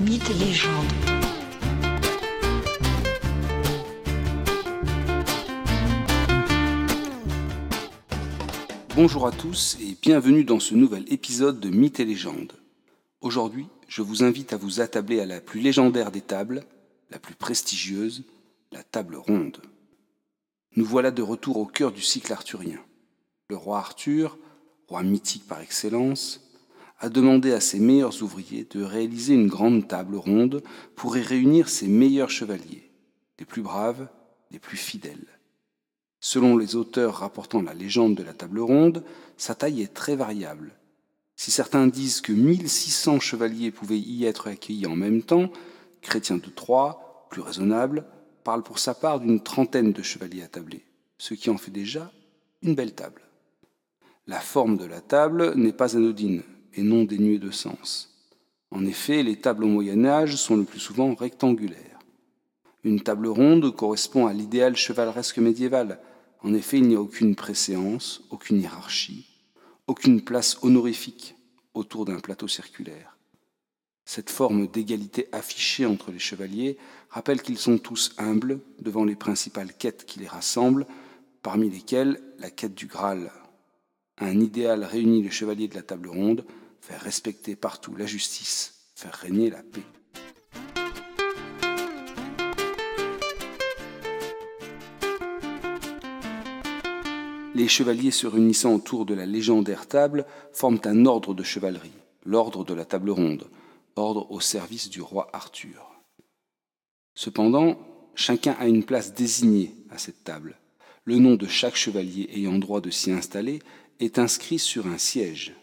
Mythes et légendes. Bonjour à tous et bienvenue dans ce nouvel épisode de Mythes et légendes. Aujourd'hui, je vous invite à vous attabler à la plus légendaire des tables, la plus prestigieuse, la table ronde. Nous voilà de retour au cœur du cycle arthurien. Le roi Arthur, roi mythique par excellence, a demandé à ses meilleurs ouvriers de réaliser une grande table ronde pour y réunir ses meilleurs chevaliers, les plus braves, les plus fidèles. Selon les auteurs rapportant la légende de la table ronde, sa taille est très variable. Si certains disent que 1600 chevaliers pouvaient y être accueillis en même temps, Chrétien de Troyes, plus raisonnable, parle pour sa part d'une trentaine de chevaliers attablés, ce qui en fait déjà une belle table. La forme de la table n'est pas anodine et non dénuée de sens. En effet, les tables au Moyen Âge sont le plus souvent rectangulaires. Une table ronde correspond à l'idéal chevaleresque médiéval. En effet, il n'y a aucune préséance, aucune hiérarchie, aucune place honorifique autour d'un plateau circulaire. Cette forme d'égalité affichée entre les chevaliers rappelle qu'ils sont tous humbles devant les principales quêtes qui les rassemblent, parmi lesquelles la quête du Graal. Un idéal réunit les chevaliers de la table ronde, faire respecter partout la justice, faire régner la paix. Les chevaliers se réunissant autour de la légendaire table forment un ordre de chevalerie, l'ordre de la table ronde, ordre au service du roi Arthur. Cependant, chacun a une place désignée à cette table. Le nom de chaque chevalier ayant droit de s'y installer est inscrit sur un siège.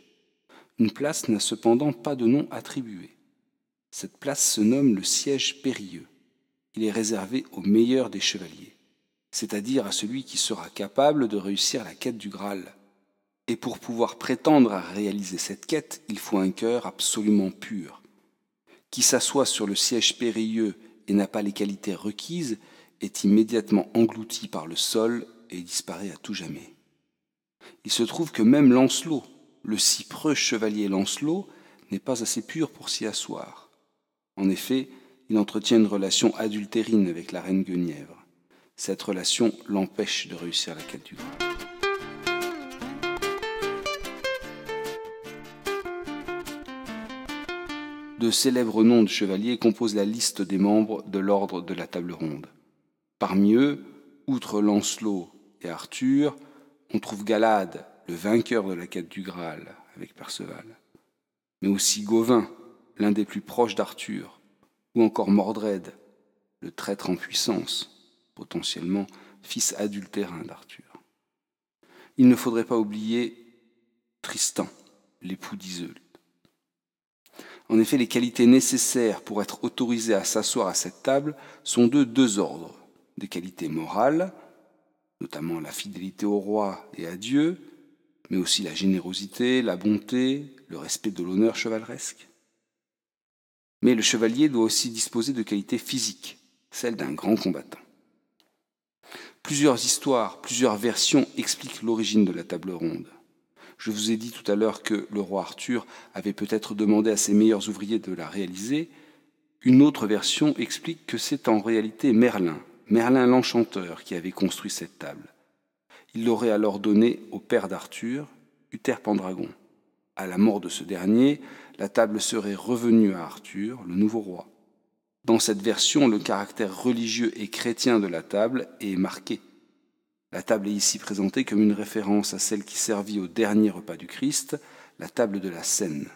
Une place n'a cependant pas de nom attribué. Cette place se nomme le siège périlleux. Il est réservé au meilleur des chevaliers, c'est-à-dire à celui qui sera capable de réussir la quête du Graal. Et pour pouvoir prétendre à réaliser cette quête, il faut un cœur absolument pur. Qui s'assoit sur le siège périlleux et n'a pas les qualités requises est immédiatement englouti par le sol et disparaît à tout jamais. Il se trouve que même Lancelot, le si preux chevalier Lancelot, n'est pas assez pur pour s'y asseoir. En effet, il entretient une relation adultérine avec la reine Guenièvre. Cette relation l'empêche de réussir la quête du Graal. De célèbres noms de chevaliers composent la liste des membres de l'ordre de la table ronde. Parmi eux, outre Lancelot et Arthur, on trouve Galade, le vainqueur de la quête du Graal avec Perceval, mais aussi Gauvin, l'un des plus proches d'Arthur, ou encore Mordred, le traître en puissance, potentiellement fils adultérin d'Arthur. Il ne faudrait pas oublier Tristan, l'époux d'Iseult. En effet, les qualités nécessaires pour être autorisé à s'asseoir à cette table sont de deux ordres. Des qualités morales, notamment la fidélité au roi et à Dieu, mais aussi la générosité, la bonté, le respect de l'honneur chevaleresque. Mais le chevalier doit aussi disposer de qualités physiques, celles d'un grand combattant. Plusieurs histoires, plusieurs versions expliquent l'origine de la table ronde. Je vous ai dit tout à l'heure que le roi Arthur avait peut-être demandé à ses meilleurs ouvriers de la réaliser. Une autre version explique que c'est en réalité Merlin, Merlin l'enchanteur, qui avait construit cette table. Il l'aurait alors donnée au père d'Arthur, Uther Pendragon. À la mort de ce dernier, la table serait revenue à Arthur, le nouveau roi. Dans cette version, le caractère religieux et chrétien de la table est marqué. La table est ici présentée comme une référence à celle qui servit au dernier repas du Christ, la table de la Seine.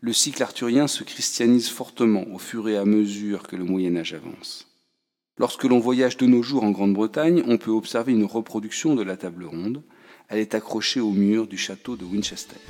Le cycle arthurien se christianise fortement au fur et à mesure que le Moyen Âge avance. Lorsque l'on voyage de nos jours en Grande-Bretagne, on peut observer une reproduction de la table ronde. Elle est accrochée au mur du château de Winchester.